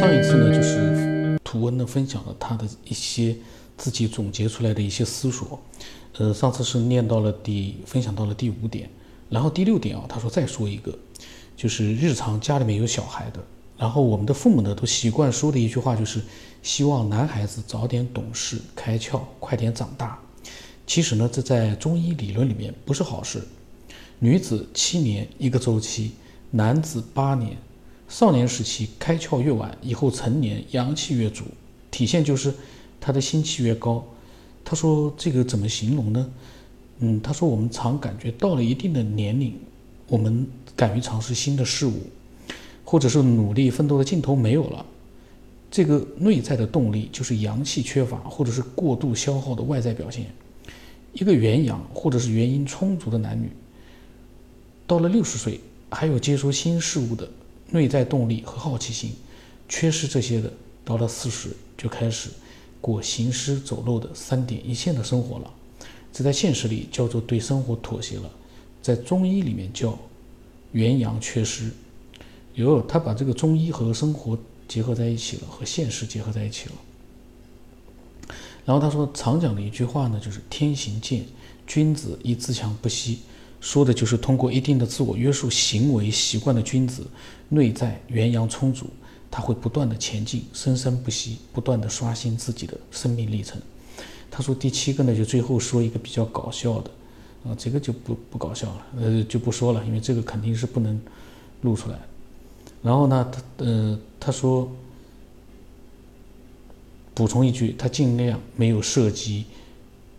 上一次呢，就是图文呢分享了他的一些自己总结出来的一些思索。呃，上次是念到了第分享到了第五点，然后第六点啊，他说再说一个，就是日常家里面有小孩的，然后我们的父母呢都习惯说的一句话就是希望男孩子早点懂事开窍，快点长大。其实呢，这在中医理论里面不是好事。女子七年一个周期，男子八年。少年时期开窍越晚，以后成年阳气越足，体现就是他的心气越高。他说这个怎么形容呢？嗯，他说我们常感觉到了一定的年龄，我们敢于尝试新的事物，或者是努力奋斗的劲头没有了。这个内在的动力就是阳气缺乏，或者是过度消耗的外在表现。一个元阳或者是元阴充足的男女，到了六十岁还有接收新事物的。内在动力和好奇心，缺失这些的，到了四十就开始过行尸走肉的三点一线的生活了。这在现实里叫做对生活妥协了，在中医里面叫元阳缺失。有他把这个中医和生活结合在一起了，和现实结合在一起了。然后他说常讲的一句话呢，就是天行健，君子以自强不息。说的就是通过一定的自我约束行为习惯的君子，内在元阳充足，他会不断的前进，生生不息，不断的刷新自己的生命历程。他说第七个呢，就最后说一个比较搞笑的，啊，这个就不不搞笑了，呃，就不说了，因为这个肯定是不能录出来。然后呢，他呃他说补充一句，他尽量没有涉及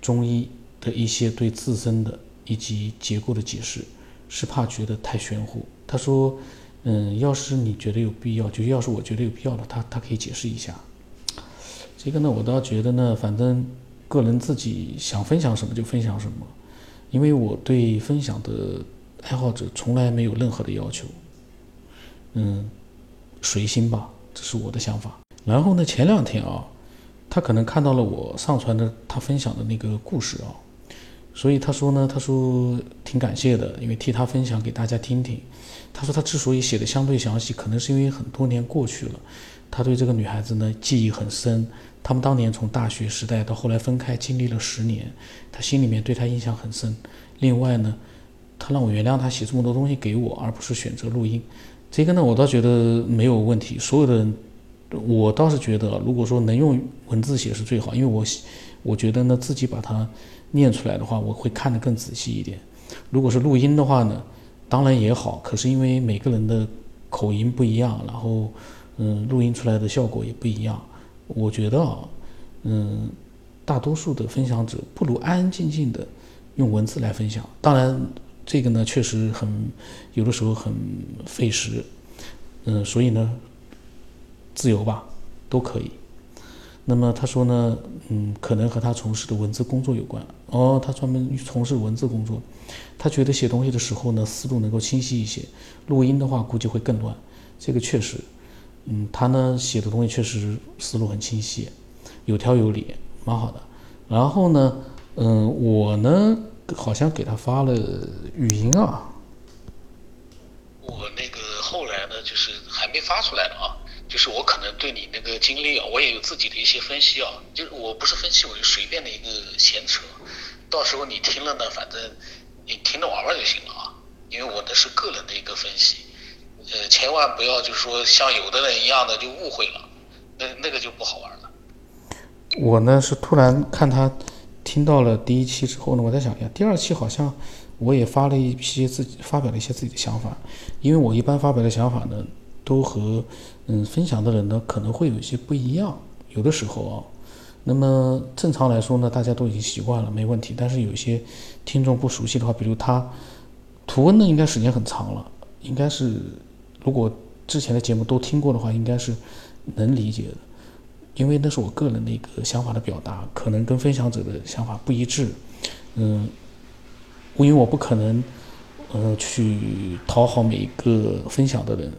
中医的一些对自身的。以及结构的解释，是怕觉得太玄乎。他说：“嗯，要是你觉得有必要，就要是我觉得有必要的，他他可以解释一下。这个呢，我倒觉得呢，反正个人自己想分享什么就分享什么，因为我对分享的爱好者从来没有任何的要求。嗯，随心吧，这是我的想法。然后呢，前两天啊，他可能看到了我上传的他分享的那个故事啊。”所以他说呢，他说挺感谢的，因为替他分享给大家听听。他说他之所以写的相对详细，可能是因为很多年过去了，他对这个女孩子呢记忆很深。他们当年从大学时代到后来分开，经历了十年，他心里面对她印象很深。另外呢，他让我原谅他写这么多东西给我，而不是选择录音。这个呢，我倒觉得没有问题。所有的人，我倒是觉得，如果说能用文字写是最好，因为我我觉得呢自己把它。念出来的话，我会看得更仔细一点。如果是录音的话呢，当然也好。可是因为每个人的口音不一样，然后嗯，录音出来的效果也不一样。我觉得啊，嗯，大多数的分享者不如安安静静的用文字来分享。当然，这个呢确实很有的时候很费时，嗯，所以呢，自由吧，都可以。那么他说呢，嗯，可能和他从事的文字工作有关。哦，他专门从事文字工作，他觉得写东西的时候呢，思路能够清晰一些。录音的话，估计会更乱。这个确实，嗯，他呢写的东西确实思路很清晰，有条有理，蛮好的。然后呢，嗯，我呢好像给他发了语音啊。我那个后来呢，就是还没发出来呢啊。就是我可能对你那个经历啊，我也有自己的一些分析啊。就是我不是分析，我就随便的一个闲扯。到时候你听了呢，反正你听着玩玩就行了啊。因为我那是个人的一个分析，呃，千万不要就是说像有的人一样的就误会了，那那个就不好玩了。我呢是突然看他听到了第一期之后呢，我在想呀，第二期好像我也发了一批自己发表了一些自己的想法，因为我一般发表的想法呢。都和嗯分享的人呢可能会有一些不一样，有的时候啊，那么正常来说呢，大家都已经习惯了，没问题。但是有一些听众不熟悉的话，比如他图文呢，应该时间很长了，应该是如果之前的节目都听过的话，应该是能理解的，因为那是我个人的一个想法的表达，可能跟分享者的想法不一致，嗯，因为我不可能呃去讨好每一个分享的人。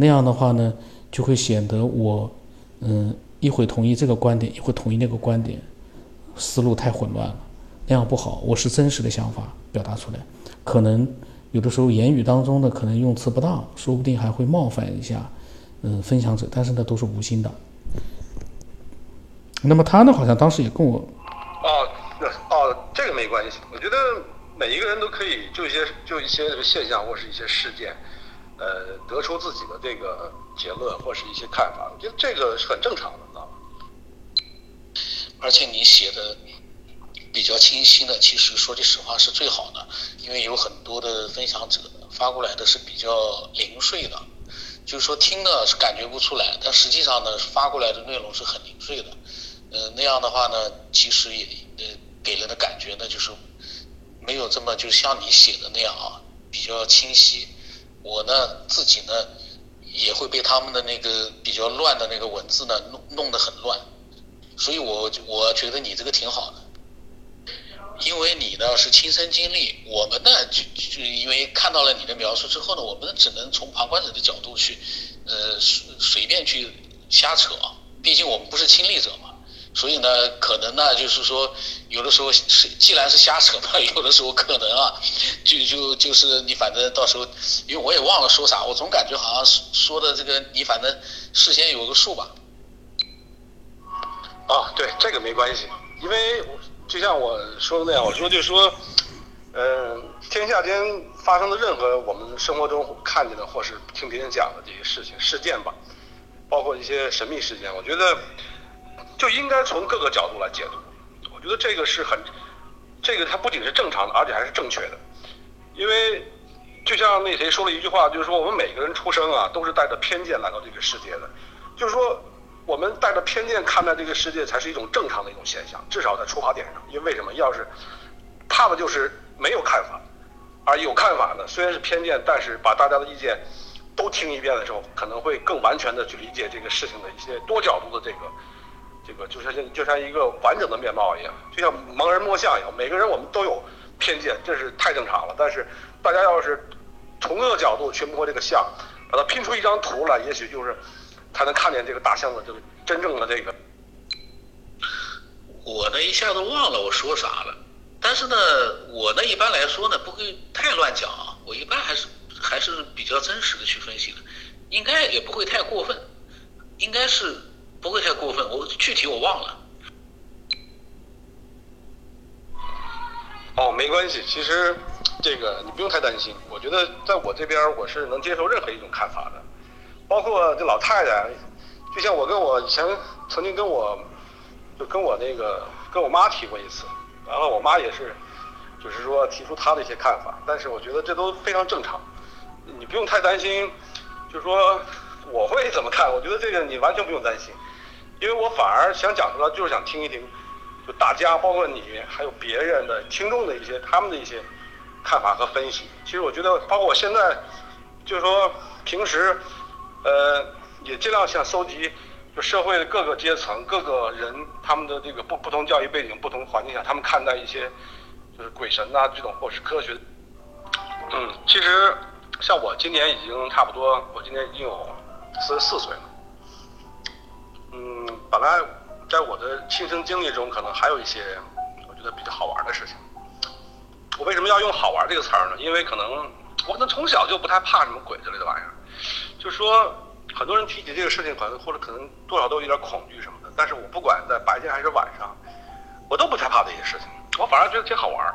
那样的话呢，就会显得我，嗯，一会同意这个观点，一会同意那个观点，思路太混乱了，那样不好。我是真实的想法表达出来，可能有的时候言语当中的可能用词不当，说不定还会冒犯一下，嗯分享者，但是呢都是无心的。那么他呢好像当时也跟我，哦，哦这个没关系，我觉得每一个人都可以就一些就一些现象或是一些事件，呃，得出自己的这个结论或是一些看法，我觉得这个是很正常的，知道吗？而且你写的比较清晰的，其实说句实话是最好的，因为有很多的分享者发过来的是比较零碎的，就是说听的是感觉不出来，但实际上呢发过来的内容是很零碎的，呃那样的话呢，其实也呃给人的感觉呢就是没有这么就像你写的那样啊比较清晰，我呢自己呢也会被他们的那个比较乱的那个文字呢弄弄得很乱。所以我我觉得你这个挺好的，因为你呢是亲身经历，我们呢就就因为看到了你的描述之后呢，我们只能从旁观者的角度去，呃随随便去瞎扯，毕竟我们不是亲历者嘛，所以呢可能呢就是说有的时候是既然是瞎扯嘛，有的时候可能啊就就就是你反正到时候，因为我也忘了说啥，我总感觉好像说的这个你反正事先有个数吧。啊，对，这个没关系，因为就像我说的那样，我说就说，嗯，天下间发生的任何我们生活中看见的或是听别人讲的这些事情事件吧，包括一些神秘事件，我觉得就应该从各个角度来解读。我觉得这个是很，这个它不仅是正常的，而且还是正确的。因为就像那谁说了一句话，就是说我们每个人出生啊，都是带着偏见来到这个世界的，就是说。我们带着偏见看待这个世界，才是一种正常的一种现象，至少在出发点上。因为为什么？要是怕的就是没有看法，而有看法呢？虽然是偏见，但是把大家的意见都听一遍的时候，可能会更完全的去理解这个事情的一些多角度的这个这个，就像就像一个完整的面貌一样，就像盲人摸象一样。每个人我们都有偏见，这是太正常了。但是大家要是从各个角度去摸这个象，把它拼出一张图来，也许就是。才能看见这个大象的这个真正的这个。我呢一下子忘了我说啥了，但是呢，我呢一般来说呢不会太乱讲啊，我一般还是还是比较真实的去分析的，应该也不会太过分，应该是不会太过分，我具体我忘了。哦，没关系，其实这个你不用太担心，我觉得在我这边我是能接受任何一种看法的。包括这老太太，就像我跟我以前曾经跟我，就跟我那个跟我妈提过一次，完了我妈也是，就是说提出她的一些看法，但是我觉得这都非常正常，你不用太担心，就是说我会怎么看，我觉得这个你完全不用担心，因为我反而想讲出来就是想听一听，就大家包括你还有别人的听众的一些他们的一些看法和分析。其实我觉得，包括我现在就是说平时。呃，也尽量想搜集，就社会的各个阶层、各个人他们的这个不不同教育背景、不同环境下，他们看待一些就是鬼神呐这种或是科学。嗯，其实像我今年已经差不多，我今年已经有四十四岁了。本来在我的亲身经历中，可能还有一些我觉得比较好玩的事情。我为什么要用“好玩”这个词儿呢？因为可能我可能从小就不太怕什么鬼之类的玩意儿。就说很多人提起这个事情，可能或者可能多少都有点恐惧什么的。但是我不管在白天还是晚上，我都不太怕这些事情。我反而觉得挺好玩儿，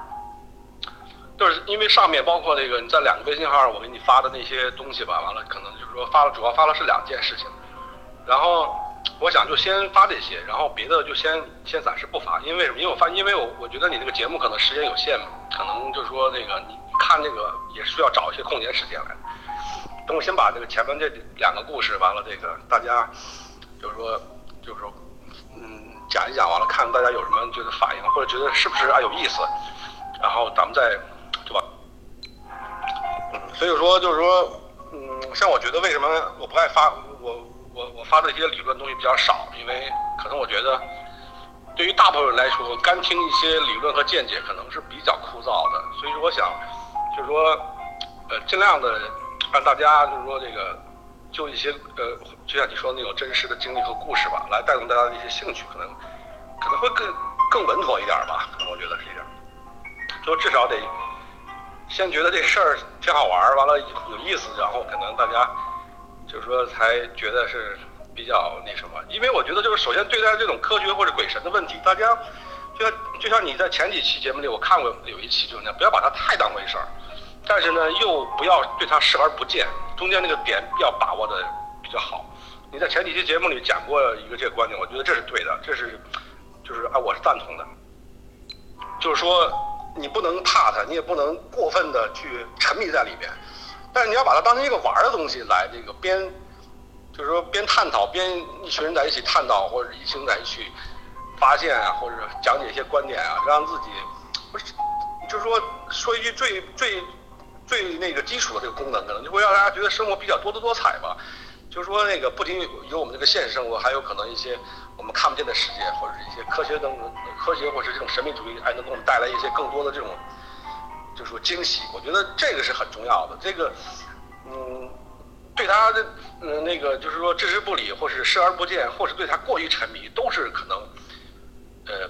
就是因为上面包括那个你在两个微信号我给你发的那些东西吧，完了可能就是说发了，主要发了是两件事情。然后我想就先发这些，然后别的就先先暂时不发。因为什么？因为我发，因为我我觉得你这个节目可能时间有限嘛，可能就是说那个你看那个也需要找一些空闲时间来。等我先把这个前面这两个故事完了，这个大家就是说，就是说，嗯，讲一讲完了，看大家有什么觉得反应，或者觉得是不是啊有意思，然后咱们再对吧？嗯，所以说就是说，嗯，像我觉得为什么我不爱发我我我发的一些理论东西比较少，因为可能我觉得对于大部分人来说，干听一些理论和见解可能是比较枯燥的，所以说我想就是说，呃，尽量的。让大家就是说这个，就一些呃，就像你说的那种真实的经历和故事吧，来带动大家的一些兴趣，可能可能会更更稳妥一点吧。可能我觉得是这样，就至少得先觉得这事儿挺好玩，完了有意思，然后可能大家就是说才觉得是比较那什么，因为我觉得就是首先对待这种科学或者鬼神的问题，大家就像就像你在前几期节目里我看过有一期就是那，不要把它太当回事儿，但是呢又不要对它视而不见，中间那个点要把握的比较好。你在前几期节目里讲过一个这个观点，我觉得这是对的，这是就是啊我是赞同的，就是说你不能怕它，你也不能过分的去沉迷在里面。但是你要把它当成一个玩的东西来，这个边，就是说边探讨边一群人在一起探讨，或者一群人在一起发现啊，或者讲解一些观点啊，让自己不是，就是说说一句最最最那个基础的这个功能，可能就会让大家觉得生活比较多姿多彩吧。就是说那个不仅有有我们这个现实生活，还有可能一些我们看不见的世界，或者是一些科学等科学或者是这种神秘主义，还能给我们带来一些更多的这种。就说惊喜，我觉得这个是很重要的。这个，嗯，对他的，嗯，那个就是说置之不理，或是视而不见，或是对他过于沉迷，都是可能，呃，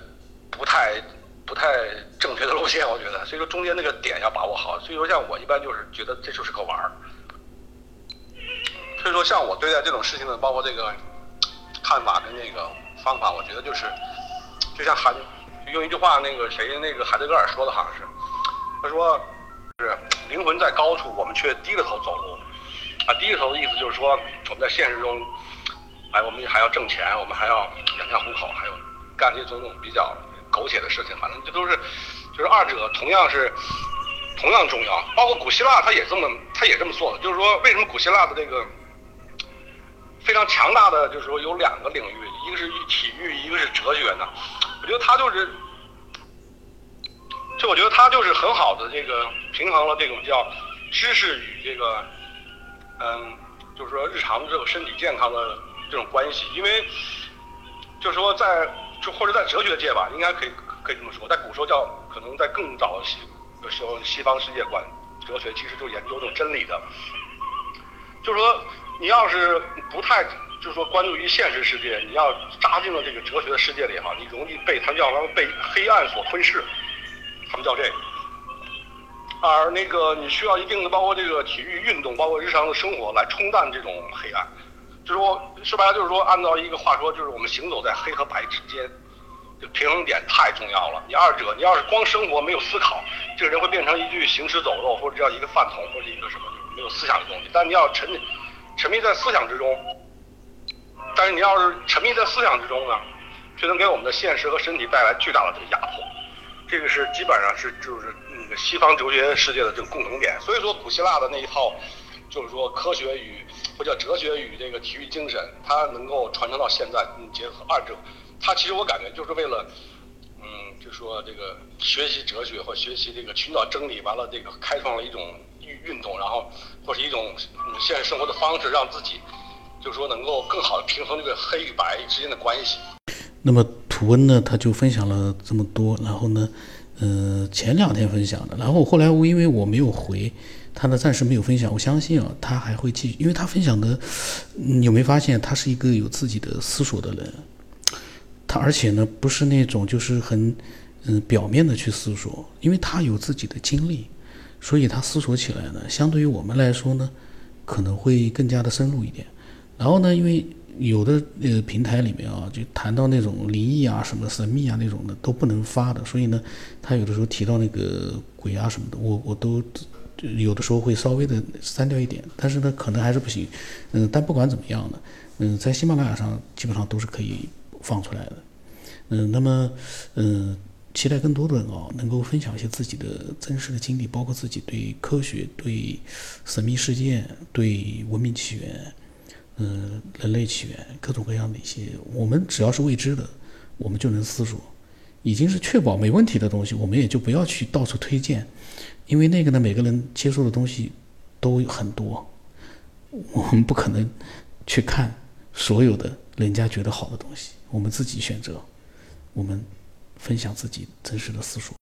不太不太正确的路线。我觉得，所以说中间那个点要把握好。所以说，像我一般就是觉得这就是个玩儿。所以说，像我对待这种事情呢，包括这个看法跟那个方法，我觉得就是，就像海用一句话，那个谁，那个海德格尔说的好像是。他说：“是灵魂在高处，我们却低着头走路。啊，低着头的意思就是说，我们在现实中，哎，我们还要挣钱，我们还要养家糊口，还有干这些种种比较苟且的事情。反正这都是，就是二者同样是同样重要。包括古希腊，他也这么他也这么做的。就是说，为什么古希腊的这个非常强大的，就是说有两个领域，一个是体育，一个是哲学呢？我觉得他就是。”就我觉得他就是很好的这个平衡了这种叫知识与这个嗯，就是说日常这个身体健康的这种关系，因为就是说在就或者在哲学界吧，应该可以可以这么说，在古时候叫可能在更早的西的时候，西方世界观哲学其实就研究这种真理的，就是说你要是不太就是说关注于现实世界，你要扎进了这个哲学的世界里哈，你容易被他叫他们被黑暗所吞噬。他们叫这个，而那个你需要一定的，包括这个体育运动，包括日常的生活来冲淡这种黑暗。就是说，说白了就是说，按照一个话说，就是我们行走在黑和白之间，这平衡点太重要了。你二者，你要是光生活没有思考，这个人会变成一具行尸走肉，或者叫一个饭桶，或者一个什么没有思想的东西。但你要沉沉迷在思想之中，但是你要是沉迷在思想之中呢，却能给我们的现实和身体带来巨大的这个压迫。这个是基本上是就是那个西方哲学世界的这个共同点，所以说古希腊的那一套，就是说科学与或叫哲学与这个体育精神，它能够传承到现在，嗯，结合二者，它其实我感觉就是为了，嗯，就说这个学习哲学或学习这个寻找真理，完了这个开创了一种运运动，然后或是一种现实生活的方式，让自己，就是说能够更好的平衡这个黑与白之间的关系。那么。温呢，他就分享了这么多，然后呢，呃，前两天分享的，然后后来我因为我没有回，他呢暂时没有分享，我相信啊，他还会继续，因为他分享的，你有没有发现他是一个有自己的思索的人，他而且呢不是那种就是很嗯表面的去思索，因为他有自己的经历，所以他思索起来呢，相对于我们来说呢，可能会更加的深入一点，然后呢，因为。有的呃平台里面啊，就谈到那种灵异啊、什么神秘啊那种的都不能发的，所以呢，他有的时候提到那个鬼啊什么的，我我都有的时候会稍微的删掉一点，但是呢，可能还是不行。嗯，但不管怎么样呢，嗯，在喜马拉雅上基本上都是可以放出来的。嗯，那么嗯，期待更多的人啊，能够分享一些自己的真实的经历，包括自己对科学、对神秘事件、对文明起源。嗯，人类起源各种各样的一些，我们只要是未知的，我们就能思索，已经是确保没问题的东西，我们也就不要去到处推荐，因为那个呢，每个人接受的东西都很多，我们不可能去看所有的人家觉得好的东西，我们自己选择，我们分享自己真实的思索。